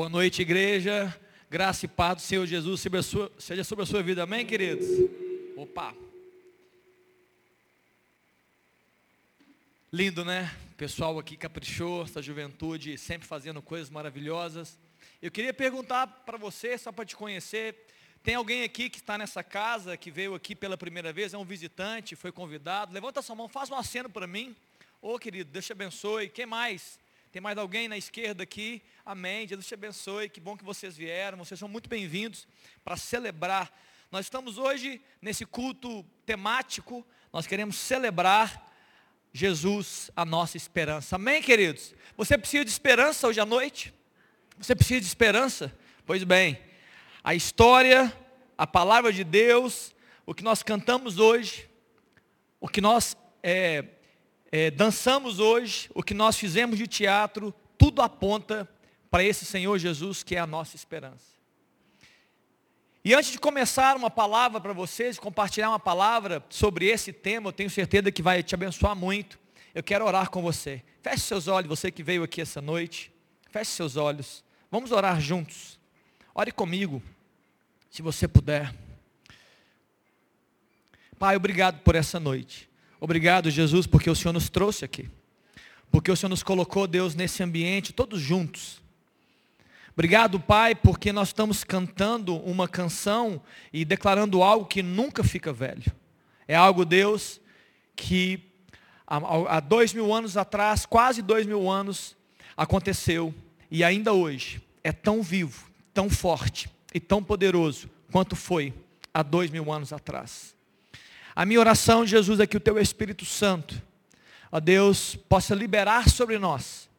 Boa noite, igreja. Graça e paz do Senhor Jesus seja sobre a sua, vida. Amém, queridos? Opa. Lindo, né? Pessoal aqui caprichou, essa juventude sempre fazendo coisas maravilhosas. Eu queria perguntar para você, só para te conhecer, tem alguém aqui que está nessa casa, que veio aqui pela primeira vez, é um visitante, foi convidado? Levanta sua mão, faz um aceno para mim. Ô oh, querido, Deus te abençoe. Quem mais? Tem mais alguém na esquerda aqui? Amém. Deus te abençoe. Que bom que vocês vieram. Vocês são muito bem-vindos para celebrar. Nós estamos hoje nesse culto temático. Nós queremos celebrar Jesus, a nossa esperança. Amém, queridos? Você precisa de esperança hoje à noite? Você precisa de esperança? Pois bem, a história, a palavra de Deus, o que nós cantamos hoje, o que nós é, é, dançamos hoje, o que nós fizemos de teatro, tudo aponta para esse Senhor Jesus que é a nossa esperança. E antes de começar uma palavra para vocês, compartilhar uma palavra sobre esse tema, eu tenho certeza que vai te abençoar muito. Eu quero orar com você. Feche seus olhos, você que veio aqui essa noite. Feche seus olhos. Vamos orar juntos. Ore comigo, se você puder. Pai, obrigado por essa noite. Obrigado, Jesus, porque o Senhor nos trouxe aqui. Porque o Senhor nos colocou, Deus, nesse ambiente, todos juntos. Obrigado, Pai, porque nós estamos cantando uma canção e declarando algo que nunca fica velho. É algo, Deus, que há dois mil anos atrás, quase dois mil anos, aconteceu e ainda hoje é tão vivo, tão forte e tão poderoso quanto foi há dois mil anos atrás. A minha oração, Jesus, é que o teu Espírito Santo, ó Deus, possa liberar sobre nós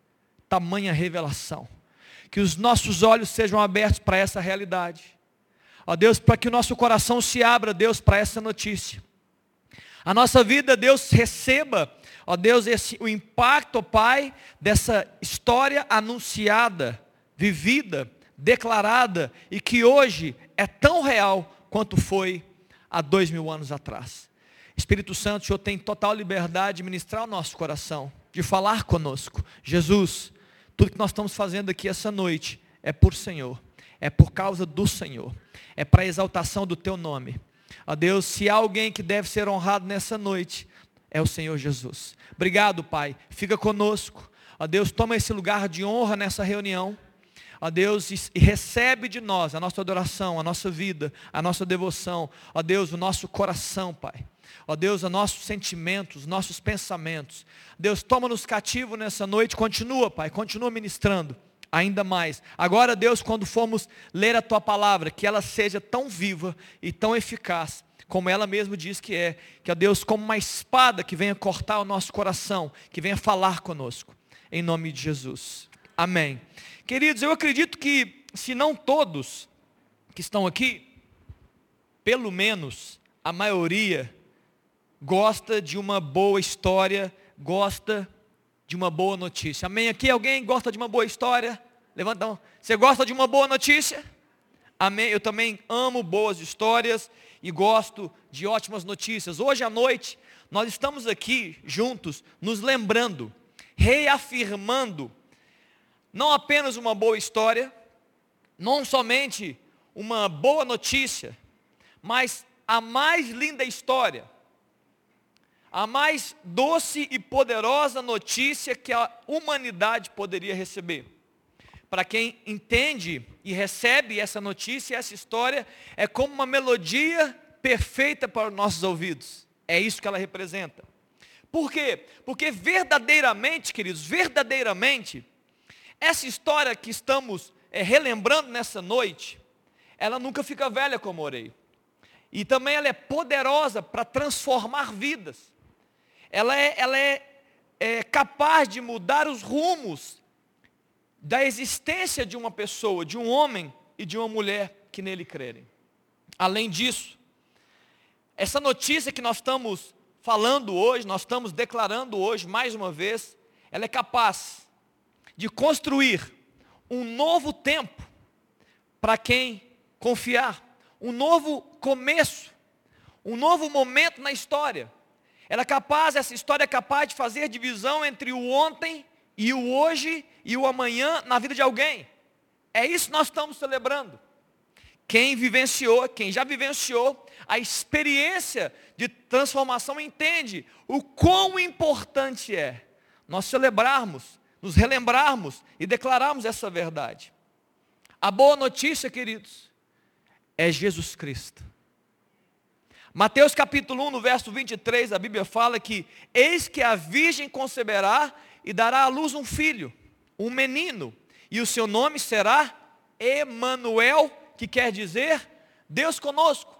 tamanha revelação. Que os nossos olhos sejam abertos para essa realidade. Ó Deus, para que o nosso coração se abra, Deus, para essa notícia. A nossa vida, Deus, receba, ó Deus, esse, o impacto, ó Pai, dessa história anunciada, vivida, declarada e que hoje é tão real quanto foi há dois mil anos atrás. Espírito Santo, o Senhor tem total liberdade de ministrar o nosso coração, de falar conosco. Jesus, tudo que nós estamos fazendo aqui essa noite é por Senhor, é por causa do Senhor, é para a exaltação do Teu nome. Ó Deus, se há alguém que deve ser honrado nessa noite, é o Senhor Jesus. Obrigado, Pai. Fica conosco. Ó Deus, toma esse lugar de honra nessa reunião. Ó Deus, e recebe de nós a nossa adoração, a nossa vida, a nossa devoção. Ó Deus, o nosso coração, Pai. Ó Deus, os nossos sentimentos, nossos pensamentos. Deus, toma-nos cativo nessa noite, continua, Pai, continua ministrando ainda mais. Agora, Deus, quando formos ler a tua palavra, que ela seja tão viva e tão eficaz, como ela mesmo diz que é, que a Deus como uma espada que venha cortar o nosso coração, que venha falar conosco, em nome de Jesus. Amém. Queridos, eu acredito que, se não todos que estão aqui, pelo menos a maioria gosta de uma boa história, gosta de uma boa notícia. Amém? Aqui alguém gosta de uma boa história? Levanta a mão. Você gosta de uma boa notícia? Amém? Eu também amo boas histórias e gosto de ótimas notícias. Hoje à noite, nós estamos aqui juntos, nos lembrando, reafirmando, não apenas uma boa história, não somente uma boa notícia, mas a mais linda história a mais doce e poderosa notícia que a humanidade poderia receber. Para quem entende e recebe essa notícia, essa história, é como uma melodia perfeita para os nossos ouvidos. É isso que ela representa. Por quê? Porque verdadeiramente, queridos, verdadeiramente, essa história que estamos é, relembrando nessa noite, ela nunca fica velha, como orei. E também ela é poderosa para transformar vidas ela é, ela é, é capaz de mudar os rumos da existência de uma pessoa, de um homem e de uma mulher que nele crerem. Além disso, essa notícia que nós estamos falando hoje, nós estamos declarando hoje, mais uma vez, ela é capaz de construir um novo tempo para quem confiar, um novo começo, um novo momento na história. Ela é capaz, essa história é capaz de fazer divisão entre o ontem e o hoje e o amanhã na vida de alguém. É isso que nós estamos celebrando. Quem vivenciou, quem já vivenciou a experiência de transformação entende o quão importante é nós celebrarmos, nos relembrarmos e declararmos essa verdade. A boa notícia, queridos, é Jesus Cristo. Mateus capítulo 1, no verso 23, a Bíblia fala que eis que a virgem conceberá e dará à luz um filho, um menino, e o seu nome será Emanuel, que quer dizer Deus conosco.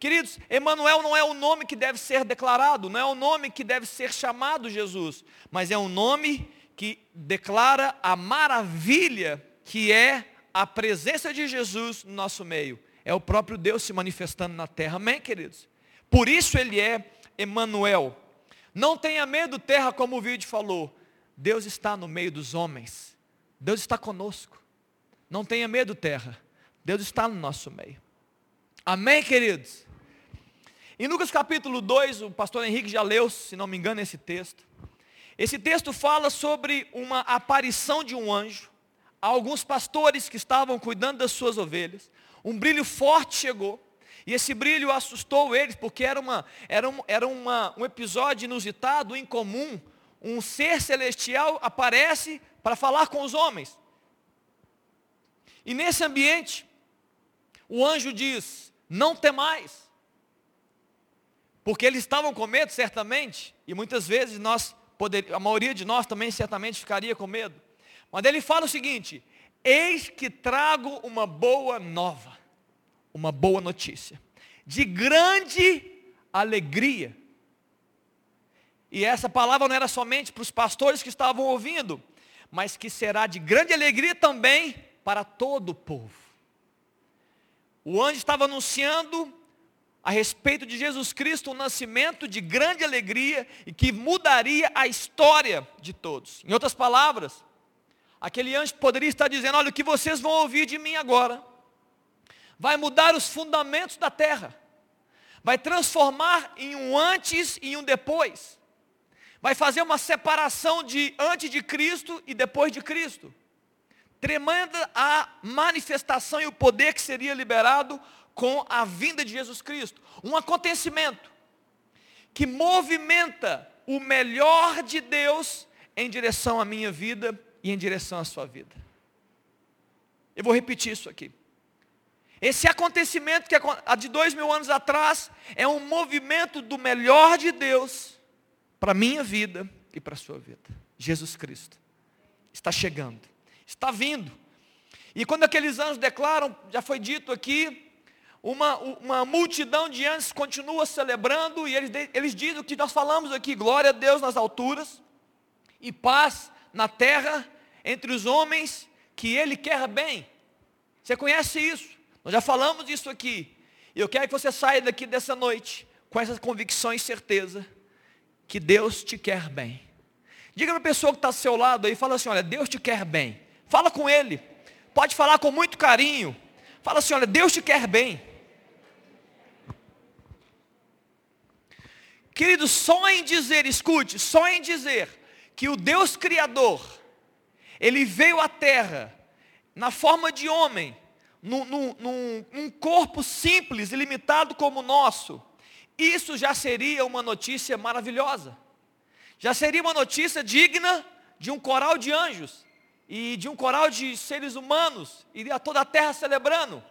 Queridos, Emanuel não é o nome que deve ser declarado, não é o nome que deve ser chamado Jesus, mas é um nome que declara a maravilha que é a presença de Jesus no nosso meio. É o próprio Deus se manifestando na terra. Amém, queridos? Por isso ele é Emanuel. Não tenha medo, terra, como o vídeo falou. Deus está no meio dos homens. Deus está conosco. Não tenha medo, terra. Deus está no nosso meio. Amém, queridos? Em Lucas capítulo 2, o pastor Henrique já leu, se não me engano, esse texto. Esse texto fala sobre uma aparição de um anjo a alguns pastores que estavam cuidando das suas ovelhas. Um brilho forte chegou. E esse brilho assustou eles, porque era, uma, era, um, era uma, um episódio inusitado, incomum. Um ser celestial aparece para falar com os homens. E nesse ambiente, o anjo diz: Não temais. Porque eles estavam com medo, certamente, e muitas vezes nós, poder, a maioria de nós também certamente ficaria com medo. Mas ele fala o seguinte: Eis que trago uma boa nova, uma boa notícia, de grande alegria. E essa palavra não era somente para os pastores que estavam ouvindo, mas que será de grande alegria também para todo o povo. O anjo estava anunciando a respeito de Jesus Cristo um nascimento de grande alegria e que mudaria a história de todos. Em outras palavras, aquele anjo poderia estar dizendo: Olha, o que vocês vão ouvir de mim agora vai mudar os fundamentos da terra, vai transformar em um antes e um depois, vai fazer uma separação de antes de Cristo e depois de Cristo. Tremenda a manifestação e o poder que seria liberado com a vinda de Jesus Cristo. Um acontecimento que movimenta o melhor de Deus em direção à minha vida e em direção à sua vida. Eu vou repetir isso aqui. Esse acontecimento que há de dois mil anos atrás é um movimento do melhor de Deus para a minha vida e para a sua vida. Jesus Cristo está chegando, está vindo. E quando aqueles anjos declaram, já foi dito aqui, uma, uma multidão de anjos continua celebrando e eles, eles dizem o que nós falamos aqui, glória a Deus nas alturas e paz na terra entre os homens que Ele quer bem. Você conhece isso? Nós já falamos disso aqui. E eu quero que você saia daqui dessa noite com essas convicções e certeza que Deus te quer bem. Diga para a pessoa que está ao seu lado aí, fala assim, olha, Deus te quer bem. Fala com Ele. Pode falar com muito carinho. Fala assim, olha, Deus te quer bem. Querido, só em dizer, escute, só em dizer que o Deus Criador, Ele veio à terra, na forma de homem, num, num, num corpo simples e limitado como o nosso, isso já seria uma notícia maravilhosa. Já seria uma notícia digna de um coral de anjos e de um coral de seres humanos e a toda a terra celebrando.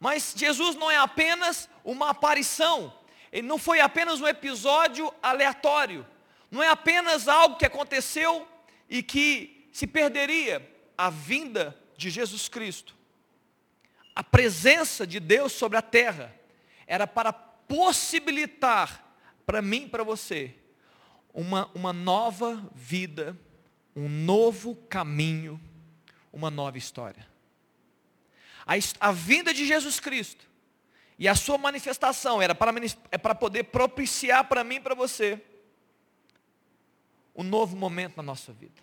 Mas Jesus não é apenas uma aparição, ele não foi apenas um episódio aleatório, não é apenas algo que aconteceu e que se perderia a vinda de Jesus Cristo. A presença de Deus sobre a terra era para possibilitar para mim e para você uma, uma nova vida, um novo caminho, uma nova história. A, a vinda de Jesus Cristo e a sua manifestação era para, é para poder propiciar para mim e para você um novo momento na nossa vida.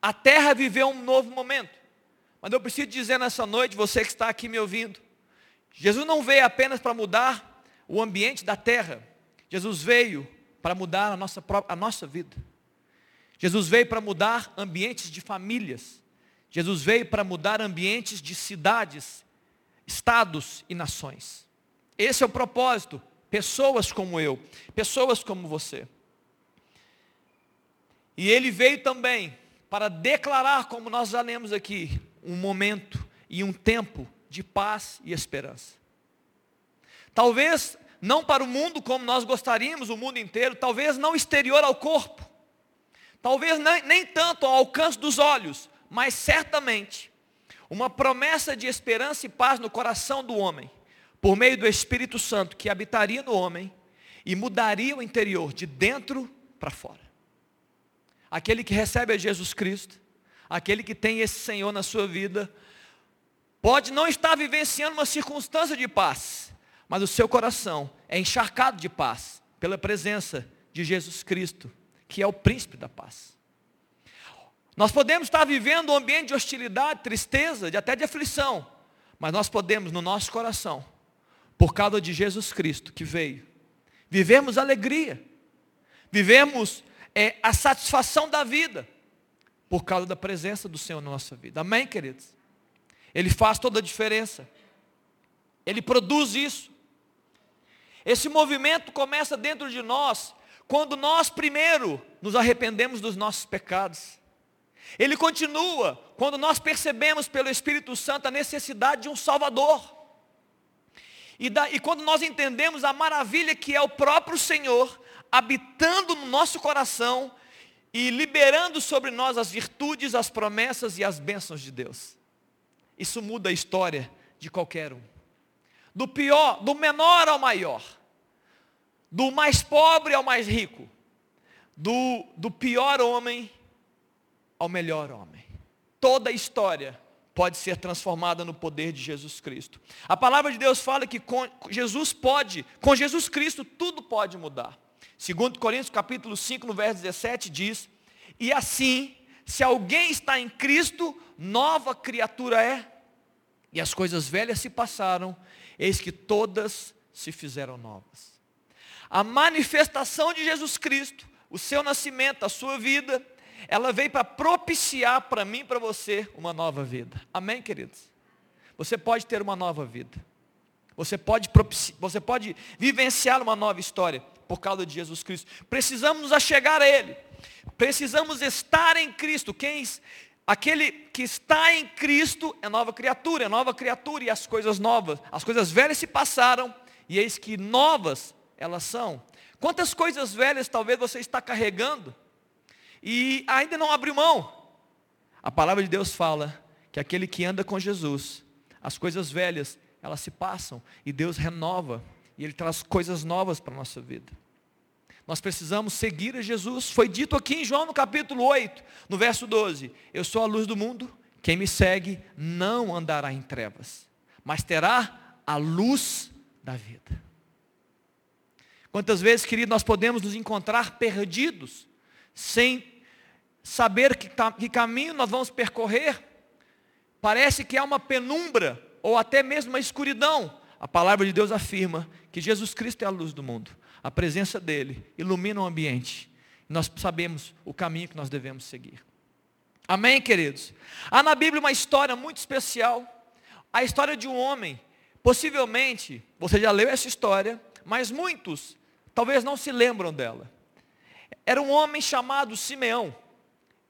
A terra viveu um novo momento. Mas eu preciso dizer nessa noite, você que está aqui me ouvindo, Jesus não veio apenas para mudar o ambiente da terra. Jesus veio para mudar a nossa, a nossa vida. Jesus veio para mudar ambientes de famílias, Jesus veio para mudar ambientes de cidades, estados e nações. Esse é o propósito. Pessoas como eu, pessoas como você. E ele veio também para declarar, como nós já lemos aqui, um momento e um tempo de paz e esperança. Talvez não para o mundo como nós gostaríamos, o mundo inteiro, talvez não exterior ao corpo, talvez nem, nem tanto ao alcance dos olhos, mas certamente uma promessa de esperança e paz no coração do homem, por meio do Espírito Santo que habitaria no homem e mudaria o interior de dentro para fora aquele que recebe a Jesus Cristo, aquele que tem esse Senhor na sua vida, pode não estar vivenciando uma circunstância de paz, mas o seu coração é encharcado de paz, pela presença de Jesus Cristo, que é o príncipe da paz. Nós podemos estar vivendo um ambiente de hostilidade, tristeza, de até de aflição, mas nós podemos no nosso coração, por causa de Jesus Cristo que veio, vivemos alegria, vivemos é a satisfação da vida, por causa da presença do Senhor na nossa vida. Amém, queridos? Ele faz toda a diferença. Ele produz isso. Esse movimento começa dentro de nós, quando nós primeiro nos arrependemos dos nossos pecados. Ele continua quando nós percebemos pelo Espírito Santo a necessidade de um Salvador. E, da, e quando nós entendemos a maravilha que é o próprio Senhor, habitando no nosso coração e liberando sobre nós as virtudes, as promessas e as bênçãos de Deus. Isso muda a história de qualquer um. Do pior, do menor ao maior. Do mais pobre ao mais rico. Do, do pior homem ao melhor homem. Toda a história pode ser transformada no poder de Jesus Cristo. A palavra de Deus fala que com Jesus pode, com Jesus Cristo tudo pode mudar. Segundo Coríntios capítulo 5, no verso 17 diz: "E assim, se alguém está em Cristo, nova criatura é, e as coisas velhas se passaram, eis que todas se fizeram novas." A manifestação de Jesus Cristo, o seu nascimento, a sua vida, ela veio para propiciar para mim para você uma nova vida. Amém, queridos? Você pode ter uma nova vida. Você pode, você pode vivenciar uma nova história por causa de Jesus Cristo. Precisamos nos achegar a Ele. Precisamos estar em Cristo. Quem, aquele que está em Cristo é nova criatura, é nova criatura e as coisas novas, as coisas velhas se passaram e eis que novas elas são. Quantas coisas velhas talvez você está carregando e ainda não abriu mão? A palavra de Deus fala que aquele que anda com Jesus, as coisas velhas, elas se passam e Deus renova e Ele traz coisas novas para a nossa vida. Nós precisamos seguir a Jesus. Foi dito aqui em João no capítulo 8, no verso 12: Eu sou a luz do mundo, quem me segue não andará em trevas, mas terá a luz da vida. Quantas vezes, querido, nós podemos nos encontrar perdidos, sem saber que, que caminho nós vamos percorrer? Parece que há uma penumbra, ou até mesmo uma escuridão, a palavra de Deus afirma que Jesus Cristo é a luz do mundo. A presença dele ilumina o ambiente. Nós sabemos o caminho que nós devemos seguir. Amém, queridos? Há na Bíblia uma história muito especial. A história de um homem. Possivelmente, você já leu essa história, mas muitos talvez não se lembram dela. Era um homem chamado Simeão.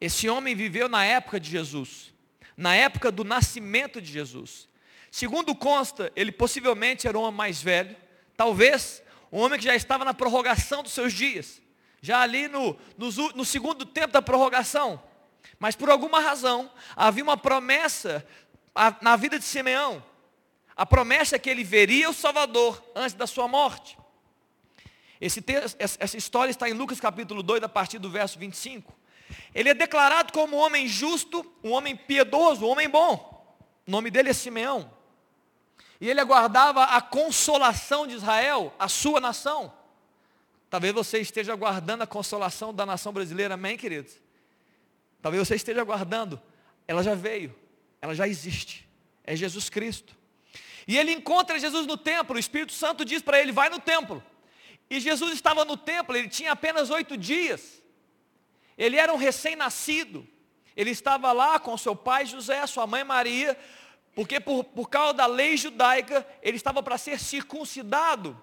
Esse homem viveu na época de Jesus, na época do nascimento de Jesus. Segundo consta, ele possivelmente era um homem mais velho, talvez um homem que já estava na prorrogação dos seus dias, já ali no, no, no segundo tempo da prorrogação. Mas por alguma razão, havia uma promessa na vida de Simeão. A promessa é que ele veria o Salvador antes da sua morte. Esse texto, essa história está em Lucas capítulo 2, a partir do verso 25. Ele é declarado como um homem justo, um homem piedoso, um homem bom. O nome dele é Simeão. E ele aguardava a consolação de Israel, a sua nação. Talvez você esteja aguardando a consolação da nação brasileira, amém, queridos? Talvez você esteja aguardando. Ela já veio, ela já existe. É Jesus Cristo. E ele encontra Jesus no templo, o Espírito Santo diz para ele: vai no templo. E Jesus estava no templo, ele tinha apenas oito dias. Ele era um recém-nascido. ele estava lá com seu pai José, sua mãe Maria, porque por, por causa da lei judaica, ele estava para ser circuncidado.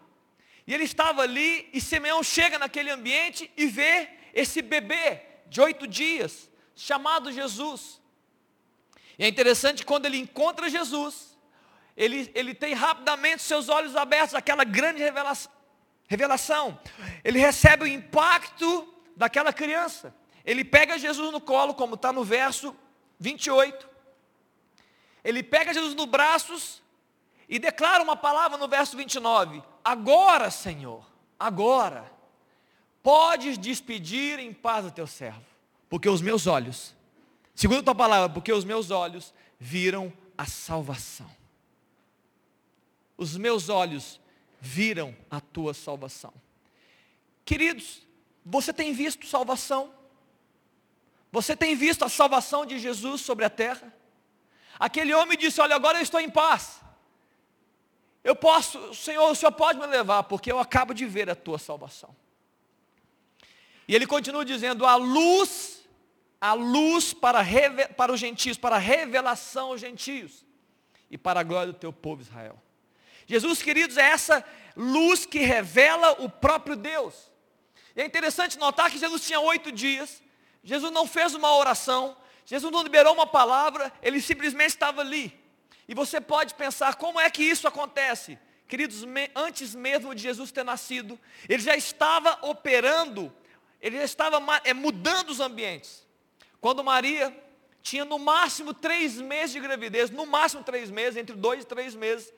E ele estava ali, e Simeão chega naquele ambiente e vê esse bebê de oito dias, chamado Jesus. E é interessante quando ele encontra Jesus, ele, ele tem rapidamente seus olhos abertos, aquela grande revelação, revelação. Ele recebe o impacto daquela criança. Ele pega Jesus no colo, como está no verso 28. Ele pega Jesus nos braços e declara uma palavra no verso 29. Agora, Senhor, agora, podes despedir em paz o teu servo, porque os meus olhos, segundo a tua palavra, porque os meus olhos viram a salvação. Os meus olhos viram a tua salvação. Queridos, você tem visto salvação? Você tem visto a salvação de Jesus sobre a terra? Aquele homem disse: Olha, agora eu estou em paz. Eu posso, Senhor, o Senhor pode me levar, porque eu acabo de ver a tua salvação. E ele continua dizendo: a luz, a luz para, para os gentios, para a revelação aos gentios e para a glória do teu povo Israel. Jesus, queridos, é essa luz que revela o próprio Deus. E é interessante notar que Jesus tinha oito dias, Jesus não fez uma oração, Jesus não liberou uma palavra, ele simplesmente estava ali. E você pode pensar como é que isso acontece? Queridos, antes mesmo de Jesus ter nascido, ele já estava operando, ele já estava é, mudando os ambientes. Quando Maria tinha no máximo três meses de gravidez, no máximo três meses, entre dois e três meses,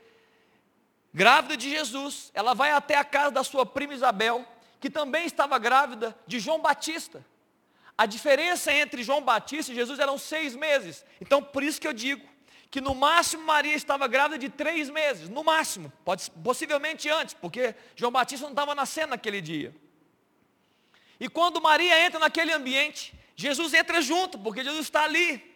grávida de Jesus, ela vai até a casa da sua prima Isabel, que também estava grávida de João Batista. A diferença entre João Batista e Jesus eram seis meses. Então, por isso que eu digo, que no máximo Maria estava grávida de três meses, no máximo, pode, possivelmente antes, porque João Batista não estava nascendo naquele dia. E quando Maria entra naquele ambiente, Jesus entra junto, porque Jesus está ali.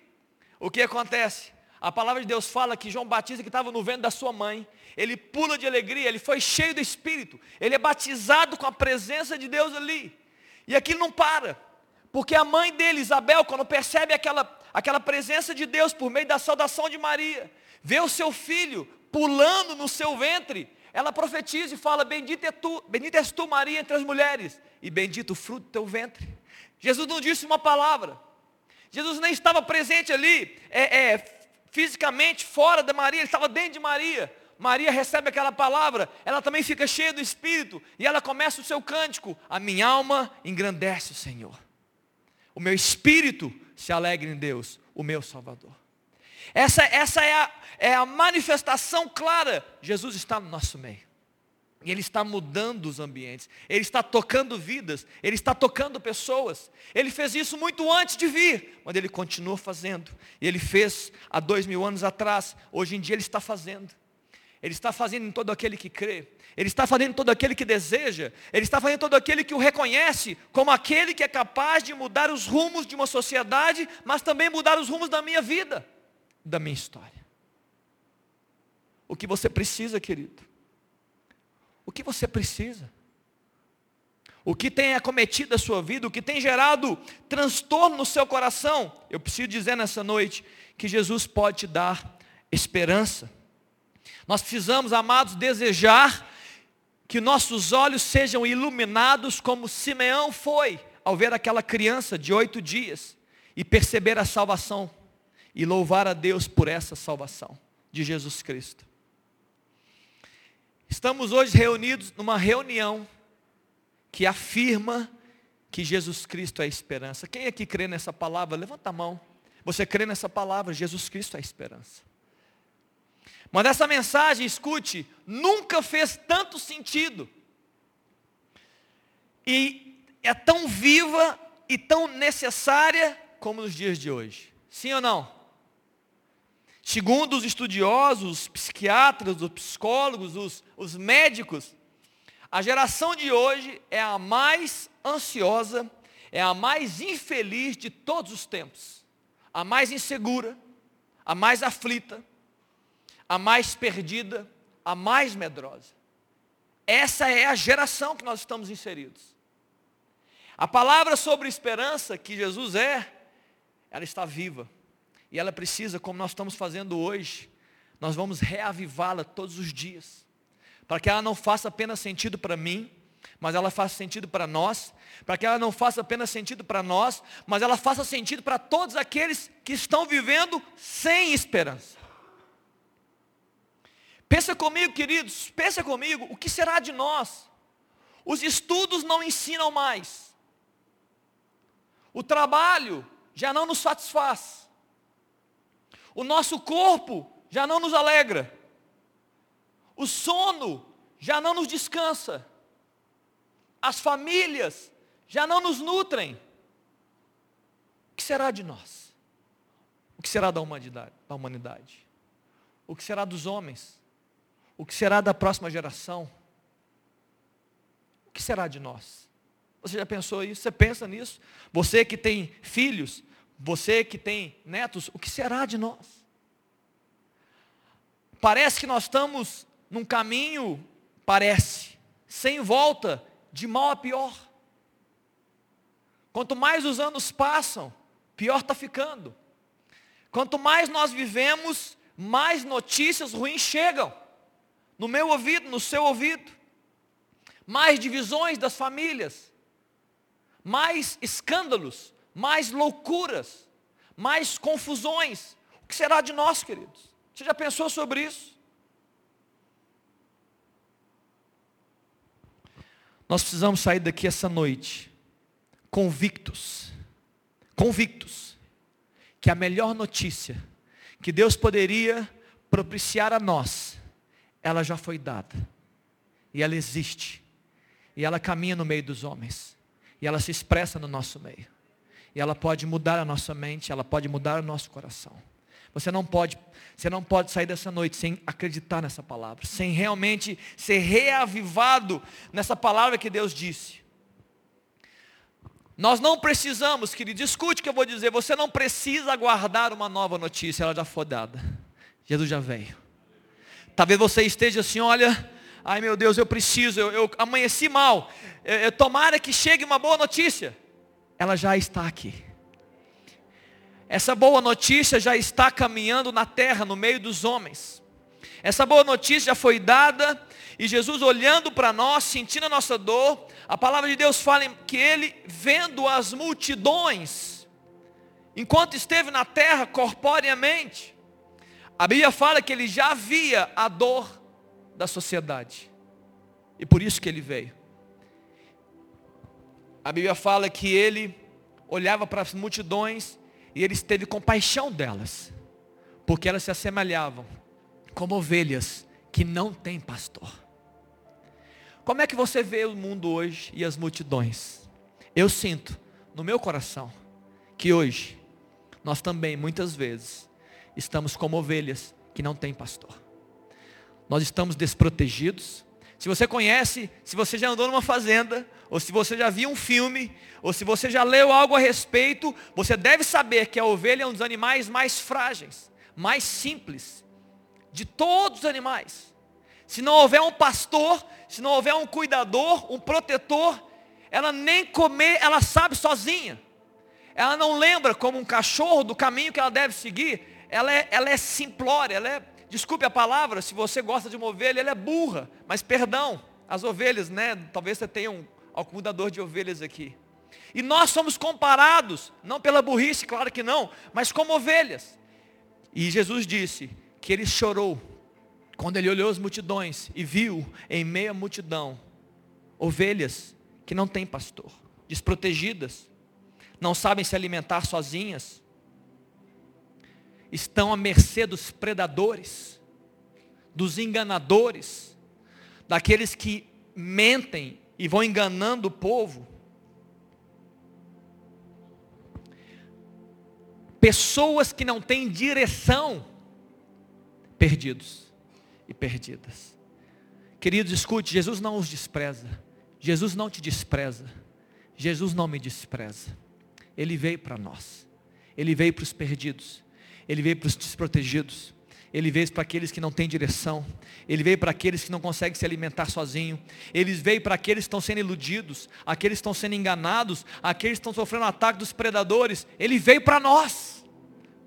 O que acontece? A palavra de Deus fala que João Batista, que estava no ventre da sua mãe, ele pula de alegria, ele foi cheio do Espírito, ele é batizado com a presença de Deus ali. E aquilo não para, porque a mãe dele, Isabel, quando percebe aquela aquela presença de Deus por meio da saudação de Maria, vê o seu filho pulando no seu ventre, ela profetiza e fala: Bendita é tu, bendita és tu, Maria, entre as mulheres, e bendito o fruto do teu ventre. Jesus não disse uma palavra. Jesus nem estava presente ali, é, é, fisicamente fora da Maria, ele estava dentro de Maria. Maria recebe aquela palavra, ela também fica cheia do Espírito, e ela começa o seu cântico: A minha alma engrandece o Senhor. O meu espírito se alegre em Deus, o meu Salvador. Essa, essa é, a, é a manifestação clara. Jesus está no nosso meio. E Ele está mudando os ambientes. Ele está tocando vidas. Ele está tocando pessoas. Ele fez isso muito antes de vir. Mas Ele continua fazendo. Ele fez há dois mil anos atrás. Hoje em dia Ele está fazendo. Ele está fazendo em todo aquele que crê. Ele está fazendo em todo aquele que deseja. Ele está fazendo em todo aquele que o reconhece como aquele que é capaz de mudar os rumos de uma sociedade, mas também mudar os rumos da minha vida, da minha história. O que você precisa, querido? O que você precisa? O que tem acometido a sua vida, o que tem gerado transtorno no seu coração? Eu preciso dizer nessa noite que Jesus pode te dar esperança. Nós precisamos, amados, desejar que nossos olhos sejam iluminados como Simeão foi ao ver aquela criança de oito dias e perceber a salvação e louvar a Deus por essa salvação de Jesus Cristo. Estamos hoje reunidos numa reunião que afirma que Jesus Cristo é a esperança. Quem aqui crê nessa palavra? Levanta a mão. Você crê nessa palavra? Jesus Cristo é a esperança. Mas essa mensagem, escute, nunca fez tanto sentido. E é tão viva e tão necessária como nos dias de hoje. Sim ou não? Segundo os estudiosos, os psiquiatras, os psicólogos, os, os médicos, a geração de hoje é a mais ansiosa, é a mais infeliz de todos os tempos, a mais insegura, a mais aflita, a mais perdida, a mais medrosa. Essa é a geração que nós estamos inseridos. A palavra sobre esperança que Jesus é, ela está viva. E ela precisa, como nós estamos fazendo hoje, nós vamos reavivá-la todos os dias. Para que ela não faça apenas sentido para mim, mas ela faça sentido para nós, para que ela não faça apenas sentido para nós, mas ela faça sentido para todos aqueles que estão vivendo sem esperança. Pensa comigo, queridos, pensa comigo, o que será de nós? Os estudos não ensinam mais. O trabalho já não nos satisfaz. O nosso corpo já não nos alegra. O sono já não nos descansa. As famílias já não nos nutrem. O que será de nós? O que será da humanidade? Da humanidade? O que será dos homens? O que será da próxima geração? O que será de nós? Você já pensou isso? Você pensa nisso? Você que tem filhos, você que tem netos, o que será de nós? Parece que nós estamos num caminho, parece, sem volta, de mal a pior. Quanto mais os anos passam, pior está ficando. Quanto mais nós vivemos, mais notícias ruins chegam. No meu ouvido, no seu ouvido. Mais divisões das famílias. Mais escândalos. Mais loucuras. Mais confusões. O que será de nós, queridos? Você já pensou sobre isso? Nós precisamos sair daqui essa noite convictos, convictos, que a melhor notícia que Deus poderia propiciar a nós, ela já foi dada, e ela existe, e ela caminha no meio dos homens, e ela se expressa no nosso meio, e ela pode mudar a nossa mente, ela pode mudar o nosso coração. Você não pode, você não pode sair dessa noite sem acreditar nessa palavra, sem realmente ser reavivado nessa palavra que Deus disse. Nós não precisamos, querido, escute o que eu vou dizer, você não precisa aguardar uma nova notícia, ela já foi dada. Jesus já veio. Talvez você esteja assim, olha, ai meu Deus, eu preciso, eu, eu amanheci mal. Eu, eu, tomara que chegue uma boa notícia. Ela já está aqui. Essa boa notícia já está caminhando na terra, no meio dos homens. Essa boa notícia já foi dada, e Jesus olhando para nós, sentindo a nossa dor, a palavra de Deus fala que ele, vendo as multidões, enquanto esteve na terra corporeamente, a Bíblia fala que ele já via a dor da sociedade, e por isso que ele veio. A Bíblia fala que ele olhava para as multidões e ele teve compaixão delas, porque elas se assemelhavam como ovelhas que não têm pastor. Como é que você vê o mundo hoje e as multidões? Eu sinto no meu coração que hoje nós também muitas vezes estamos como ovelhas que não têm pastor. Nós estamos desprotegidos, se você conhece, se você já andou numa fazenda, ou se você já viu um filme, ou se você já leu algo a respeito, você deve saber que a ovelha é um dos animais mais frágeis, mais simples, de todos os animais. Se não houver um pastor, se não houver um cuidador, um protetor, ela nem comer, ela sabe sozinha. Ela não lembra como um cachorro do caminho que ela deve seguir. Ela é, ela é simplória, ela é Desculpe a palavra, se você gosta de uma ovelha, ela é burra. Mas perdão, as ovelhas, né? Talvez você tenha um, um cuidador de ovelhas aqui. E nós somos comparados, não pela burrice, claro que não, mas como ovelhas. E Jesus disse que ele chorou quando ele olhou as multidões e viu em meia multidão ovelhas que não têm pastor, desprotegidas, não sabem se alimentar sozinhas, estão à mercê dos predadores, dos enganadores, daqueles que mentem e vão enganando o povo. Pessoas que não têm direção, perdidos e perdidas. Queridos, escute, Jesus não os despreza. Jesus não te despreza. Jesus não me despreza. Ele veio para nós. Ele veio para os perdidos. Ele veio para os desprotegidos. Ele veio para aqueles que não têm direção. Ele veio para aqueles que não conseguem se alimentar sozinho. Ele veio para aqueles que estão sendo iludidos, aqueles que estão sendo enganados, aqueles que estão sofrendo ataque dos predadores. Ele veio para nós.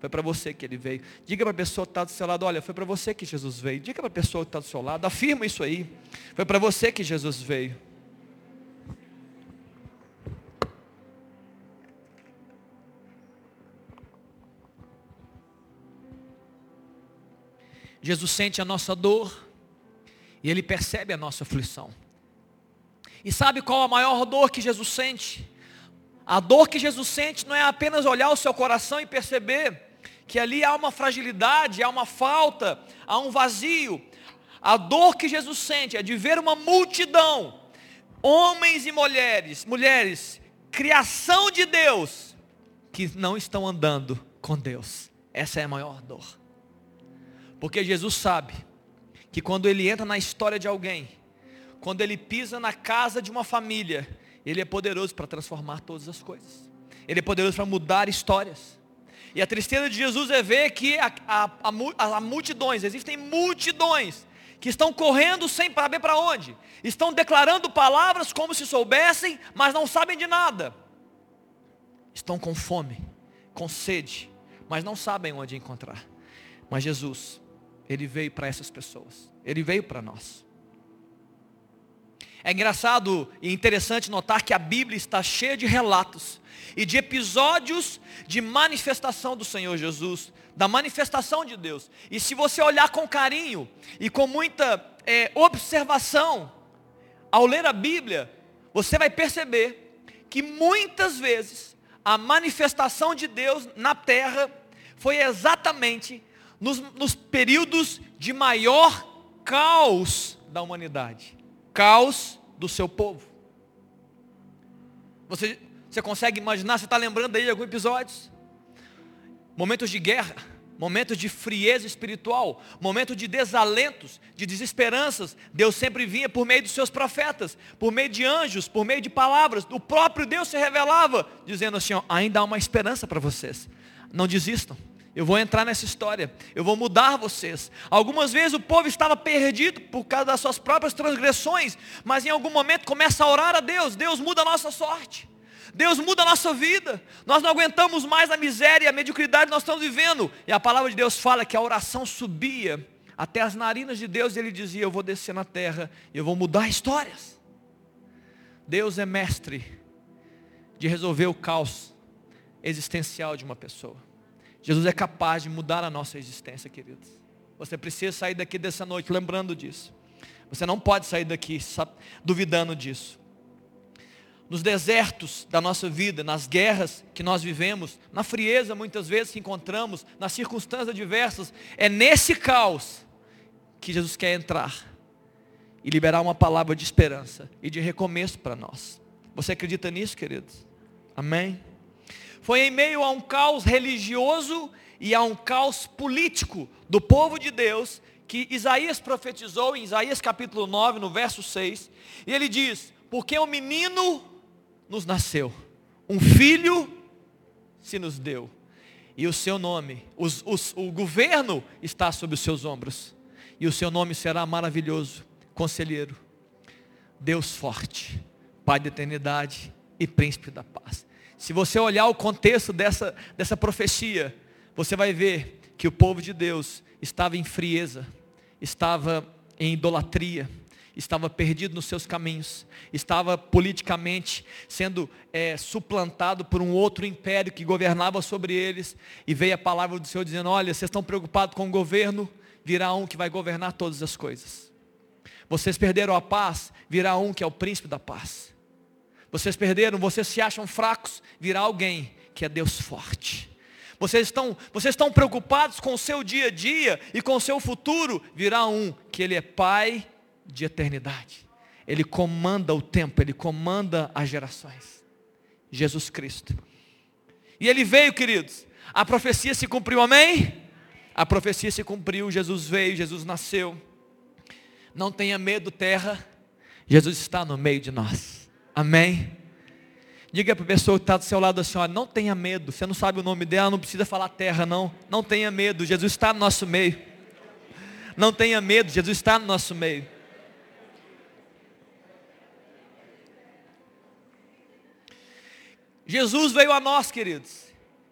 Foi para você que ele veio. Diga para a pessoa que está do seu lado, olha, foi para você que Jesus veio. Diga para a pessoa que está do seu lado, afirma isso aí. Foi para você que Jesus veio. Jesus sente a nossa dor e ele percebe a nossa aflição. E sabe qual a maior dor que Jesus sente? A dor que Jesus sente não é apenas olhar o seu coração e perceber que ali há uma fragilidade, há uma falta, há um vazio. A dor que Jesus sente é de ver uma multidão, homens e mulheres, mulheres, criação de Deus, que não estão andando com Deus. Essa é a maior dor. Porque Jesus sabe que quando ele entra na história de alguém, quando ele pisa na casa de uma família, ele é poderoso para transformar todas as coisas. Ele é poderoso para mudar histórias. E a tristeza de Jesus é ver que há multidões, existem multidões que estão correndo sem saber para onde. Estão declarando palavras como se soubessem, mas não sabem de nada. Estão com fome, com sede, mas não sabem onde encontrar. Mas Jesus, ele veio para essas pessoas. Ele veio para nós. É engraçado e interessante notar que a Bíblia está cheia de relatos e de episódios de manifestação do Senhor Jesus, da manifestação de Deus. E se você olhar com carinho e com muita é, observação, ao ler a Bíblia, você vai perceber que muitas vezes a manifestação de Deus na terra foi exatamente nos, nos períodos de maior caos da humanidade caos do seu povo. Você, você consegue imaginar? Você está lembrando aí de alguns episódios? Momentos de guerra, momentos de frieza espiritual, momentos de desalentos, de desesperanças. Deus sempre vinha por meio dos seus profetas, por meio de anjos, por meio de palavras. O próprio Deus se revelava, dizendo assim: ó, ainda há uma esperança para vocês. Não desistam. Eu vou entrar nessa história. Eu vou mudar vocês. Algumas vezes o povo estava perdido por causa das suas próprias transgressões, mas em algum momento começa a orar a Deus. Deus muda a nossa sorte. Deus muda a nossa vida. Nós não aguentamos mais a miséria e a mediocridade que nós estamos vivendo. E a palavra de Deus fala que a oração subia até as narinas de Deus e ele dizia: Eu vou descer na terra e eu vou mudar histórias. Deus é mestre de resolver o caos existencial de uma pessoa. Jesus é capaz de mudar a nossa existência, queridos. Você precisa sair daqui dessa noite lembrando disso. Você não pode sair daqui duvidando disso. Nos desertos da nossa vida, nas guerras que nós vivemos, na frieza muitas vezes que encontramos, nas circunstâncias diversas, é nesse caos que Jesus quer entrar e liberar uma palavra de esperança e de recomeço para nós. Você acredita nisso, queridos? Amém? Foi em meio a um caos religioso e a um caos político do povo de Deus que Isaías profetizou em Isaías capítulo 9, no verso 6. E ele diz: Porque um menino nos nasceu, um filho se nos deu, e o seu nome, os, os, o governo está sobre os seus ombros, e o seu nome será maravilhoso, conselheiro, Deus forte, Pai da eternidade e príncipe da paz. Se você olhar o contexto dessa, dessa profecia, você vai ver que o povo de Deus estava em frieza, estava em idolatria, estava perdido nos seus caminhos, estava politicamente sendo é, suplantado por um outro império que governava sobre eles, e veio a palavra do Senhor dizendo: Olha, vocês estão preocupados com o governo, virá um que vai governar todas as coisas. Vocês perderam a paz, virá um que é o príncipe da paz. Vocês perderam, vocês se acham fracos, virá alguém que é Deus forte. Vocês estão, vocês estão preocupados com o seu dia a dia e com o seu futuro, virá um que ele é pai de eternidade. Ele comanda o tempo, ele comanda as gerações. Jesus Cristo. E ele veio, queridos. A profecia se cumpriu, amém? A profecia se cumpriu, Jesus veio, Jesus nasceu. Não tenha medo, terra. Jesus está no meio de nós. Amém? Diga para a pessoa que está do seu lado assim, ó, não tenha medo. Você não sabe o nome dela, não precisa falar terra, não. Não tenha medo. Jesus está no nosso meio. Não tenha medo, Jesus está no nosso meio. Jesus veio a nós, queridos.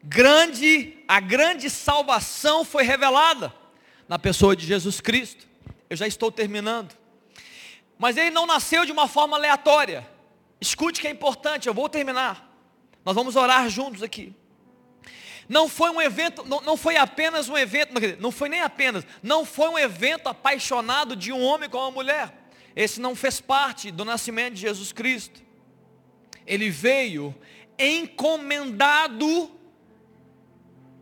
Grande, a grande salvação foi revelada na pessoa de Jesus Cristo. Eu já estou terminando. Mas ele não nasceu de uma forma aleatória. Escute que é importante, eu vou terminar. Nós vamos orar juntos aqui. Não foi um evento, não, não foi apenas um evento, não foi nem apenas, não foi um evento apaixonado de um homem com uma mulher. Esse não fez parte do nascimento de Jesus Cristo. Ele veio encomendado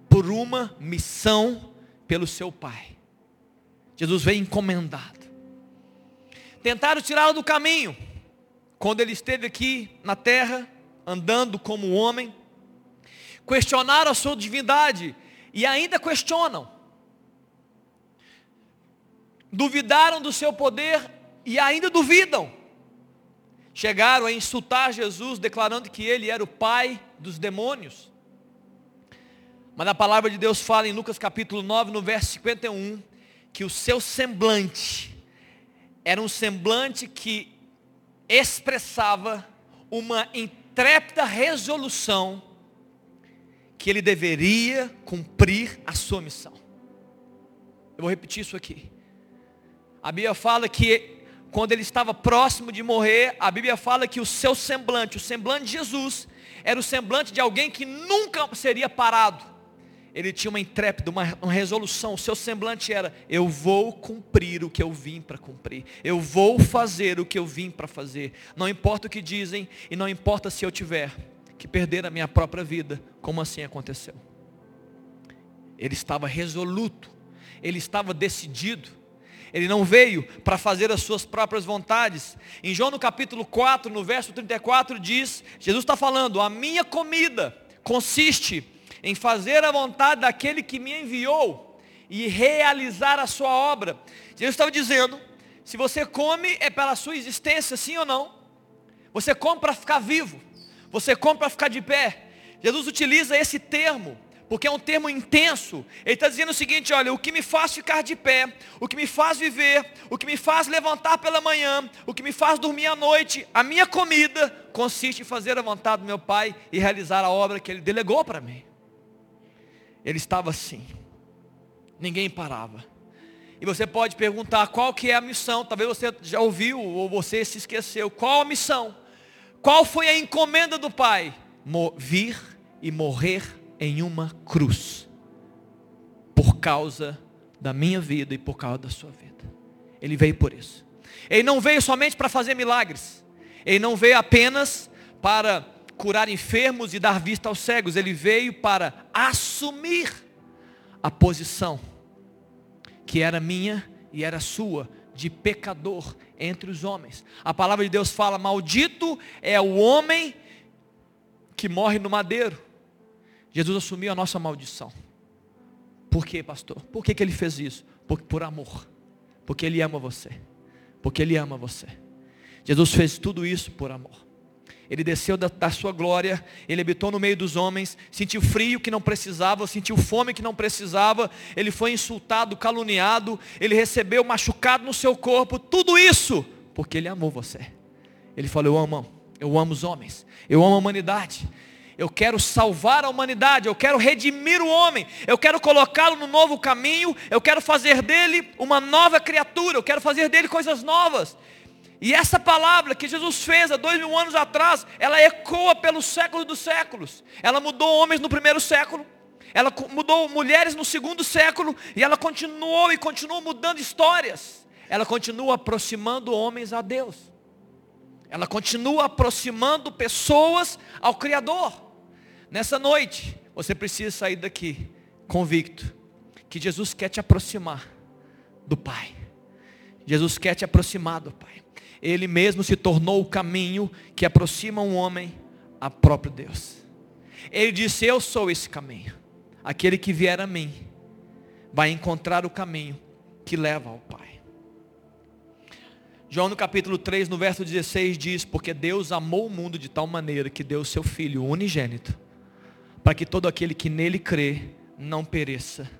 por uma missão pelo seu Pai. Jesus veio encomendado. Tentaram tirá-lo do caminho. Quando ele esteve aqui na terra, andando como homem, questionaram a sua divindade e ainda questionam. Duvidaram do seu poder e ainda duvidam. Chegaram a insultar Jesus, declarando que ele era o pai dos demônios. Mas a palavra de Deus fala em Lucas capítulo 9, no verso 51, que o seu semblante era um semblante que expressava uma intrépida resolução que ele deveria cumprir a sua missão. Eu vou repetir isso aqui. A Bíblia fala que quando ele estava próximo de morrer, a Bíblia fala que o seu semblante, o semblante de Jesus, era o semblante de alguém que nunca seria parado. Ele tinha uma intrépida, uma, uma resolução. O seu semblante era: eu vou cumprir o que eu vim para cumprir. Eu vou fazer o que eu vim para fazer. Não importa o que dizem e não importa se eu tiver que perder a minha própria vida, como assim aconteceu. Ele estava resoluto. Ele estava decidido. Ele não veio para fazer as suas próprias vontades. Em João no capítulo 4, no verso 34, diz, Jesus está falando, a minha comida consiste em fazer a vontade daquele que me enviou e realizar a sua obra. Jesus estava dizendo, se você come é pela sua existência, sim ou não? Você come para ficar vivo, você come para ficar de pé. Jesus utiliza esse termo porque é um termo intenso. Ele está dizendo o seguinte: olha, o que me faz ficar de pé, o que me faz viver, o que me faz levantar pela manhã, o que me faz dormir à noite, a minha comida consiste em fazer a vontade do meu Pai e realizar a obra que Ele delegou para mim. Ele estava assim, ninguém parava. E você pode perguntar qual que é a missão, talvez você já ouviu ou você se esqueceu. Qual a missão? Qual foi a encomenda do Pai? Vir e morrer em uma cruz, por causa da minha vida e por causa da sua vida. Ele veio por isso. Ele não veio somente para fazer milagres. Ele não veio apenas para curar enfermos e dar vista aos cegos. Ele veio para assumir a posição que era minha e era sua de pecador entre os homens. A palavra de Deus fala: Maldito é o homem que morre no madeiro. Jesus assumiu a nossa maldição. Por quê, pastor? Por que, que ele fez isso? Por, por amor. Porque ele ama você. Porque ele ama você. Jesus fez tudo isso por amor. Ele desceu da, da, sua glória, ele habitou no meio dos homens, sentiu frio que não precisava, sentiu fome que não precisava, ele foi insultado, caluniado, ele recebeu machucado no seu corpo, tudo isso porque ele amou você. Ele falou: Eu amo, eu amo os homens, eu amo a humanidade, eu quero salvar a humanidade, eu quero redimir o homem, eu quero colocá-lo no novo caminho, eu quero fazer dele uma nova criatura, eu quero fazer dele coisas novas. E essa palavra que Jesus fez há dois mil anos atrás, ela ecoa pelos séculos dos séculos. Ela mudou homens no primeiro século, ela mudou mulheres no segundo século, e ela continuou e continua mudando histórias. Ela continua aproximando homens a Deus. Ela continua aproximando pessoas ao Criador. Nessa noite, você precisa sair daqui convicto que Jesus quer te aproximar do Pai. Jesus quer te aproximar do Pai. Ele mesmo se tornou o caminho que aproxima um homem a próprio Deus. Ele disse: Eu sou esse caminho. Aquele que vier a mim vai encontrar o caminho que leva ao Pai. João no capítulo 3, no verso 16 diz: Porque Deus amou o mundo de tal maneira que deu o seu Filho unigênito para que todo aquele que nele crê não pereça,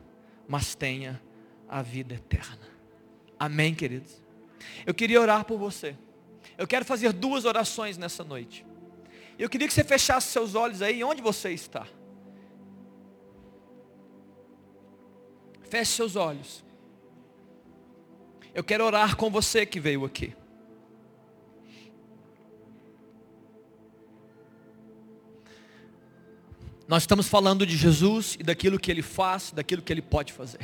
mas tenha a vida eterna. Amém, queridos? Eu queria orar por você. Eu quero fazer duas orações nessa noite. Eu queria que você fechasse seus olhos aí, onde você está. Feche seus olhos. Eu quero orar com você que veio aqui. Nós estamos falando de Jesus e daquilo que ele faz, daquilo que ele pode fazer.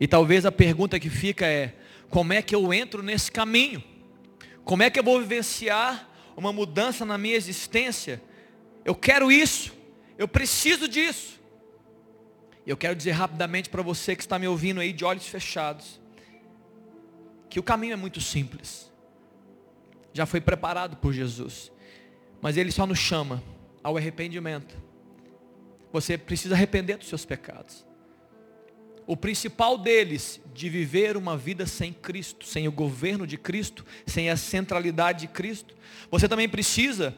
E talvez a pergunta que fica é: como é que eu entro nesse caminho? Como é que eu vou vivenciar uma mudança na minha existência? Eu quero isso, eu preciso disso. Eu quero dizer rapidamente para você que está me ouvindo aí de olhos fechados, que o caminho é muito simples. Já foi preparado por Jesus. Mas ele só nos chama ao arrependimento. Você precisa arrepender dos seus pecados. O principal deles, de viver uma vida sem Cristo, sem o governo de Cristo, sem a centralidade de Cristo. Você também precisa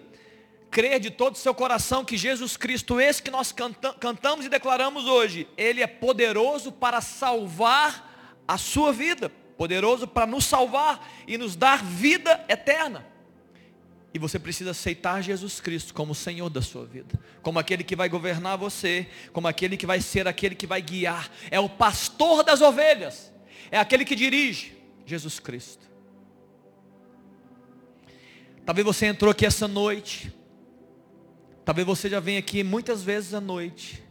crer de todo o seu coração que Jesus Cristo, esse que nós cantamos e declaramos hoje, Ele é poderoso para salvar a sua vida, poderoso para nos salvar e nos dar vida eterna. E você precisa aceitar Jesus Cristo como Senhor da sua vida, como aquele que vai governar você, como aquele que vai ser aquele que vai guiar. É o pastor das ovelhas, é aquele que dirige, Jesus Cristo. Talvez você entrou aqui essa noite, talvez você já venha aqui muitas vezes à noite,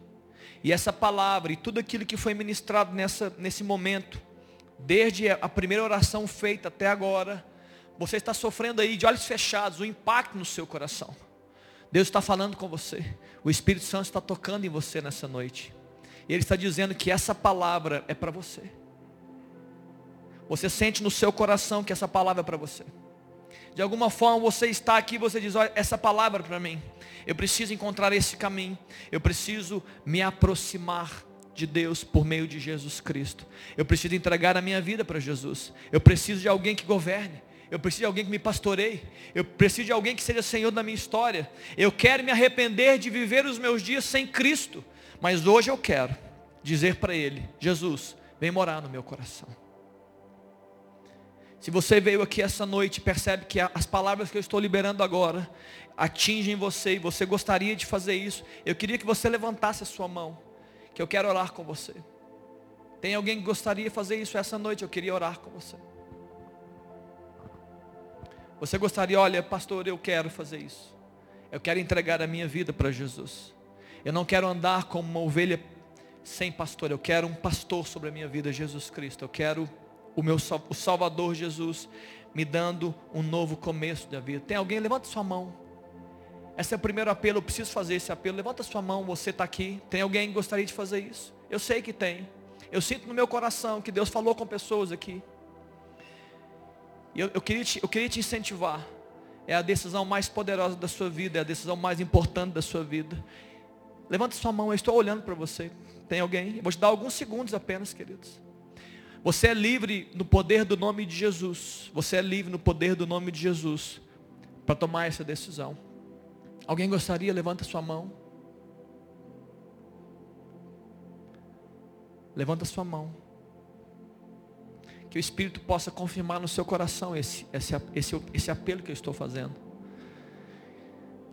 e essa palavra e tudo aquilo que foi ministrado nessa, nesse momento, desde a primeira oração feita até agora, você está sofrendo aí de olhos fechados, o impacto no seu coração. Deus está falando com você. O Espírito Santo está tocando em você nessa noite. E Ele está dizendo que essa palavra é para você. Você sente no seu coração que essa palavra é para você. De alguma forma você está aqui, você diz, olha, essa palavra é para mim. Eu preciso encontrar esse caminho. Eu preciso me aproximar de Deus por meio de Jesus Cristo. Eu preciso entregar a minha vida para Jesus. Eu preciso de alguém que governe. Eu preciso de alguém que me pastoreie. Eu preciso de alguém que seja Senhor da minha história. Eu quero me arrepender de viver os meus dias sem Cristo. Mas hoje eu quero dizer para Ele: Jesus, vem morar no meu coração. Se você veio aqui essa noite percebe que as palavras que eu estou liberando agora atingem você e você gostaria de fazer isso, eu queria que você levantasse a sua mão, que eu quero orar com você. Tem alguém que gostaria de fazer isso essa noite? Eu queria orar com você. Você gostaria, olha, pastor, eu quero fazer isso. Eu quero entregar a minha vida para Jesus. Eu não quero andar como uma ovelha sem pastor. Eu quero um pastor sobre a minha vida, Jesus Cristo. Eu quero o meu o Salvador Jesus me dando um novo começo da vida. Tem alguém? Levanta sua mão. Esse é o primeiro apelo. Eu preciso fazer esse apelo. Levanta sua mão. Você está aqui. Tem alguém que gostaria de fazer isso? Eu sei que tem. Eu sinto no meu coração que Deus falou com pessoas aqui. E eu, eu, queria te, eu queria te incentivar. É a decisão mais poderosa da sua vida, é a decisão mais importante da sua vida. Levanta sua mão, eu estou olhando para você. Tem alguém? Eu vou te dar alguns segundos apenas, queridos. Você é livre no poder do nome de Jesus. Você é livre no poder do nome de Jesus para tomar essa decisão. Alguém gostaria? Levanta sua mão. Levanta sua mão que o Espírito possa confirmar no seu coração esse, esse, esse, esse apelo que eu estou fazendo.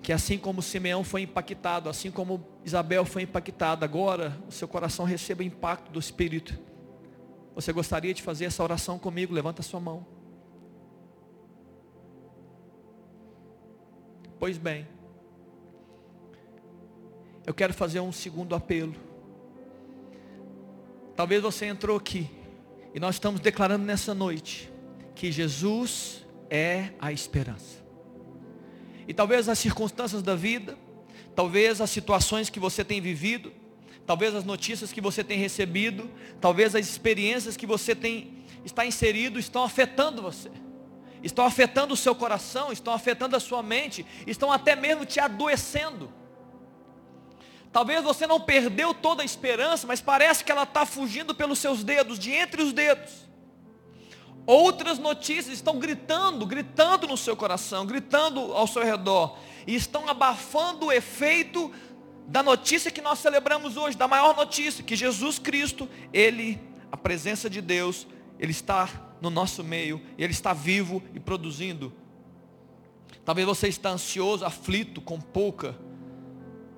Que assim como Simeão foi impactado, assim como Isabel foi impactada, agora o seu coração receba impacto do Espírito. Você gostaria de fazer essa oração comigo? Levanta a sua mão. Pois bem, eu quero fazer um segundo apelo. Talvez você entrou aqui e nós estamos declarando nessa noite que Jesus é a esperança. E talvez as circunstâncias da vida, talvez as situações que você tem vivido, talvez as notícias que você tem recebido, talvez as experiências que você tem está inserido estão afetando você. Estão afetando o seu coração, estão afetando a sua mente, estão até mesmo te adoecendo. Talvez você não perdeu toda a esperança, mas parece que ela está fugindo pelos seus dedos, de entre os dedos. Outras notícias estão gritando, gritando no seu coração, gritando ao seu redor, e estão abafando o efeito da notícia que nós celebramos hoje, da maior notícia, que Jesus Cristo, Ele, a presença de Deus, Ele está no nosso meio Ele está vivo e produzindo. Talvez você está ansioso, aflito, com pouca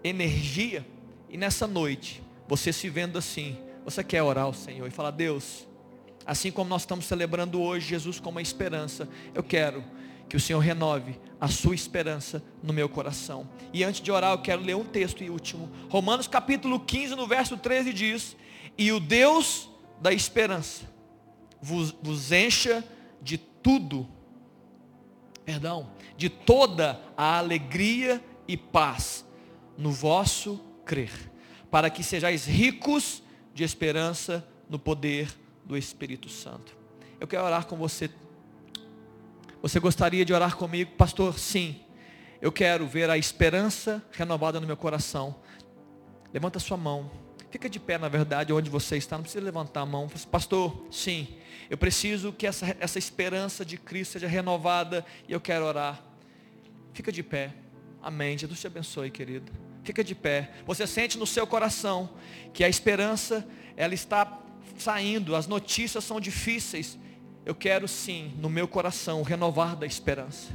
energia. E nessa noite, você se vendo assim, você quer orar ao Senhor e falar, Deus, assim como nós estamos celebrando hoje Jesus como a esperança, eu quero que o Senhor renove a sua esperança no meu coração. E antes de orar, eu quero ler um texto e último. Romanos capítulo 15, no verso 13 diz: E o Deus da esperança vos, vos encha de tudo, perdão, de toda a alegria e paz no vosso crer, para que sejais ricos de esperança no poder do Espírito Santo. Eu quero orar com você. Você gostaria de orar comigo, pastor? Sim. Eu quero ver a esperança renovada no meu coração. Levanta sua mão. Fica de pé, na verdade, onde você está. Não precisa levantar a mão. Pastor, sim. Eu preciso que essa, essa esperança de Cristo seja renovada e eu quero orar. Fica de pé. Amém. Jesus te abençoe, querido. Fica de pé. Você sente no seu coração que a esperança, ela está saindo, as notícias são difíceis. Eu quero sim, no meu coração, renovar da esperança.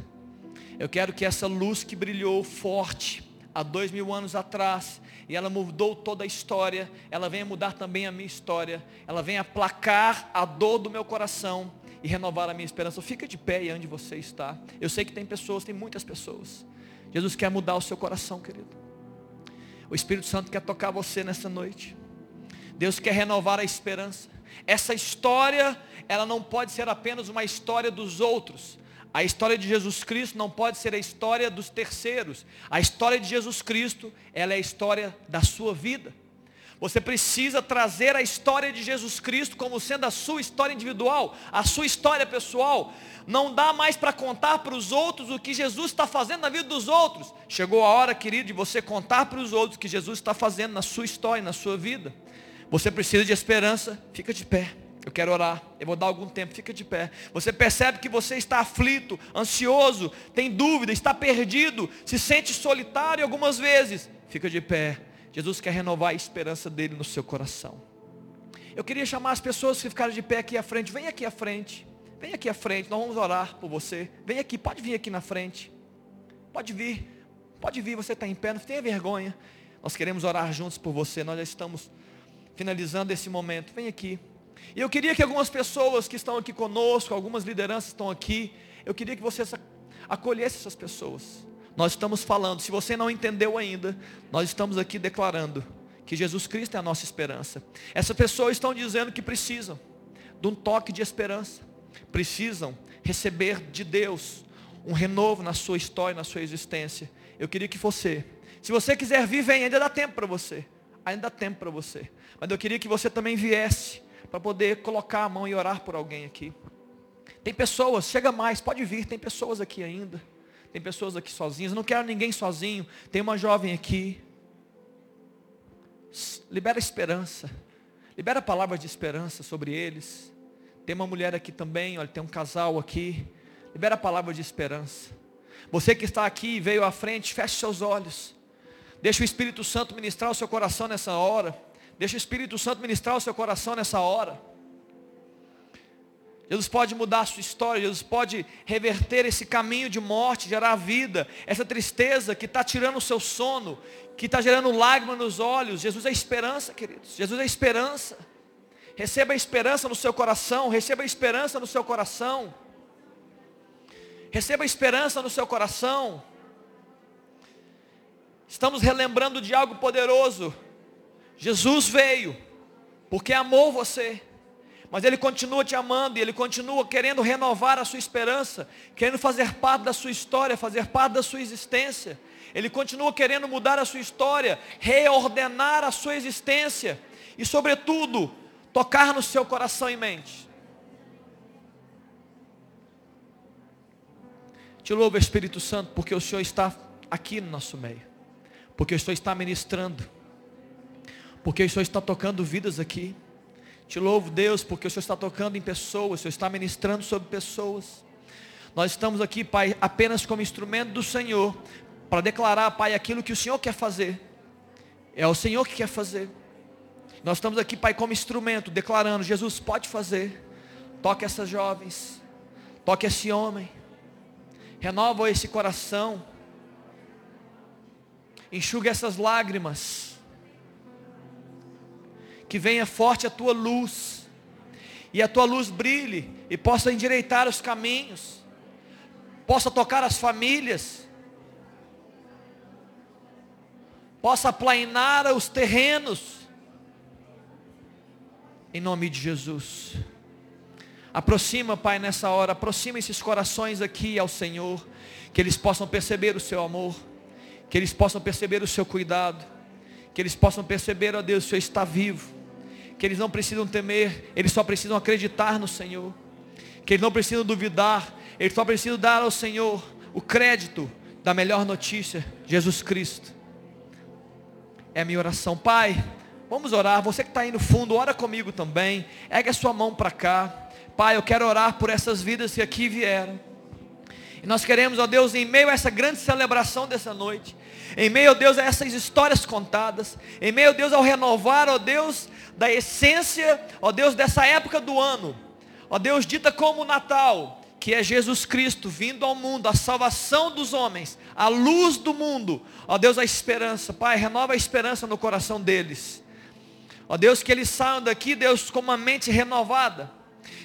Eu quero que essa luz que brilhou forte há dois mil anos atrás, e ela mudou toda a história, ela venha mudar também a minha história, ela venha aplacar a dor do meu coração e renovar a minha esperança. Fica de pé e onde você está. Eu sei que tem pessoas, tem muitas pessoas. Jesus quer mudar o seu coração, querido. O Espírito Santo quer tocar você nessa noite. Deus quer renovar a esperança. Essa história, ela não pode ser apenas uma história dos outros. A história de Jesus Cristo não pode ser a história dos terceiros. A história de Jesus Cristo, ela é a história da sua vida. Você precisa trazer a história de Jesus Cristo como sendo a sua história individual, a sua história pessoal. Não dá mais para contar para os outros o que Jesus está fazendo na vida dos outros. Chegou a hora, querido, de você contar para os outros o que Jesus está fazendo na sua história, na sua vida. Você precisa de esperança, fica de pé. Eu quero orar, eu vou dar algum tempo, fica de pé. Você percebe que você está aflito, ansioso, tem dúvida, está perdido, se sente solitário algumas vezes. Fica de pé. Jesus quer renovar a esperança dele no seu coração. Eu queria chamar as pessoas que ficaram de pé aqui à frente. Vem aqui à frente. Vem aqui à frente. Nós vamos orar por você. Vem aqui, pode vir aqui na frente. Pode vir. Pode vir, você está em pé, não tenha vergonha. Nós queremos orar juntos por você. Nós já estamos finalizando esse momento. Vem aqui. E eu queria que algumas pessoas que estão aqui conosco, algumas lideranças estão aqui, eu queria que você acolhesse essas pessoas. Nós estamos falando, se você não entendeu ainda, nós estamos aqui declarando que Jesus Cristo é a nossa esperança. Essas pessoas estão dizendo que precisam de um toque de esperança, precisam receber de Deus um renovo na sua história, na sua existência. Eu queria que você, se você quiser vir, vem, ainda dá tempo para você, ainda dá tempo para você. Mas eu queria que você também viesse para poder colocar a mão e orar por alguém aqui. Tem pessoas, chega mais, pode vir, tem pessoas aqui ainda. Tem pessoas aqui sozinhas. Eu não quero ninguém sozinho. Tem uma jovem aqui. Libera esperança. Libera palavras de esperança sobre eles. Tem uma mulher aqui também, olha, tem um casal aqui. Libera palavras de esperança. Você que está aqui e veio à frente, feche seus olhos. Deixa o Espírito Santo ministrar o seu coração nessa hora. Deixa o Espírito Santo ministrar o seu coração nessa hora. Jesus pode mudar a sua história, Jesus pode reverter esse caminho de morte, gerar vida, essa tristeza que está tirando o seu sono, que está gerando lágrimas nos olhos. Jesus é esperança, queridos. Jesus é esperança. Receba a esperança no seu coração, receba a esperança no seu coração. Receba a esperança no seu coração. Estamos relembrando de algo poderoso. Jesus veio porque amou você. Mas Ele continua te amando e Ele continua querendo renovar a sua esperança, querendo fazer parte da sua história, fazer parte da sua existência. Ele continua querendo mudar a sua história, reordenar a sua existência e, sobretudo, tocar no seu coração e mente. Te louvo, Espírito Santo, porque o Senhor está aqui no nosso meio, porque o Senhor está ministrando, porque o Senhor está tocando vidas aqui. Te louvo, Deus, porque o Senhor está tocando em pessoas, o Senhor está ministrando sobre pessoas. Nós estamos aqui, Pai, apenas como instrumento do Senhor, para declarar, Pai, aquilo que o Senhor quer fazer. É o Senhor que quer fazer. Nós estamos aqui, Pai, como instrumento, declarando, Jesus pode fazer. Toque essas jovens. Toque esse homem. Renova esse coração. Enxuga essas lágrimas. Que venha forte a tua luz. E a tua luz brilhe e possa endireitar os caminhos. Possa tocar as famílias. Possa aplainar os terrenos. Em nome de Jesus. Aproxima, Pai, nessa hora, aproxima esses corações aqui ao Senhor, que eles possam perceber o seu amor, que eles possam perceber o seu cuidado, que eles possam perceber, ó Deus, o Senhor está vivo, que eles não precisam temer, eles só precisam acreditar no Senhor, que eles não precisam duvidar, eles só precisam dar ao Senhor o crédito da melhor notícia, Jesus Cristo. É a minha oração, Pai. Vamos orar. Você que está aí no fundo, ora comigo também. Ergue a sua mão para cá. Pai, eu quero orar por essas vidas que aqui vieram. E nós queremos, ó Deus, em meio a essa grande celebração dessa noite, em meio, ó Deus, a essas histórias contadas, em meio, ó Deus, ao renovar, ó Deus, da essência, ó Deus, dessa época do ano, ó Deus, dita como Natal, que é Jesus Cristo vindo ao mundo, a salvação dos homens, a luz do mundo, ó Deus, a esperança, Pai, renova a esperança no coração deles, ó Deus, que eles saiam daqui, Deus, com uma mente renovada,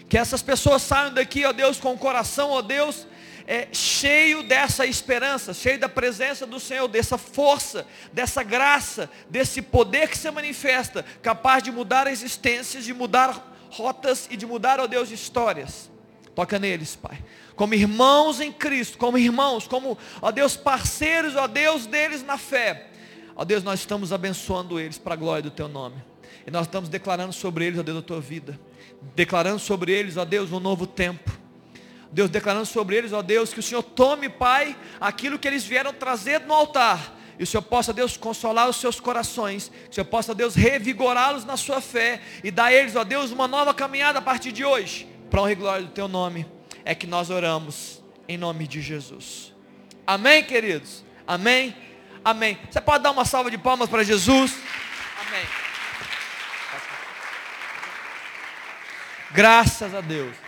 que essas pessoas saiam daqui, ó Deus, com o coração, ó Deus, é, cheio dessa esperança, cheio da presença do Senhor, dessa força, dessa graça, desse poder que se manifesta, capaz de mudar existências, de mudar rotas e de mudar, ó Deus, histórias. Toca neles, Pai. Como irmãos em Cristo, como irmãos, como, ó Deus, parceiros, ó Deus, deles na fé. Ó Deus, nós estamos abençoando eles para a glória do Teu nome. E nós estamos declarando sobre eles, ó Deus, a Tua vida declarando sobre eles, ó Deus, um novo tempo. Deus declarando sobre eles, ó Deus, que o Senhor tome, Pai, aquilo que eles vieram trazer no altar. E o Senhor possa, Deus, consolar os seus corações. Que o Senhor possa, Deus, revigorá-los na sua fé. E dar a eles, ó Deus, uma nova caminhada a partir de hoje. Para honra e glória do Teu nome. É que nós oramos. Em nome de Jesus. Amém, queridos? Amém? Amém. Você pode dar uma salva de palmas para Jesus? Amém. Graças a Deus.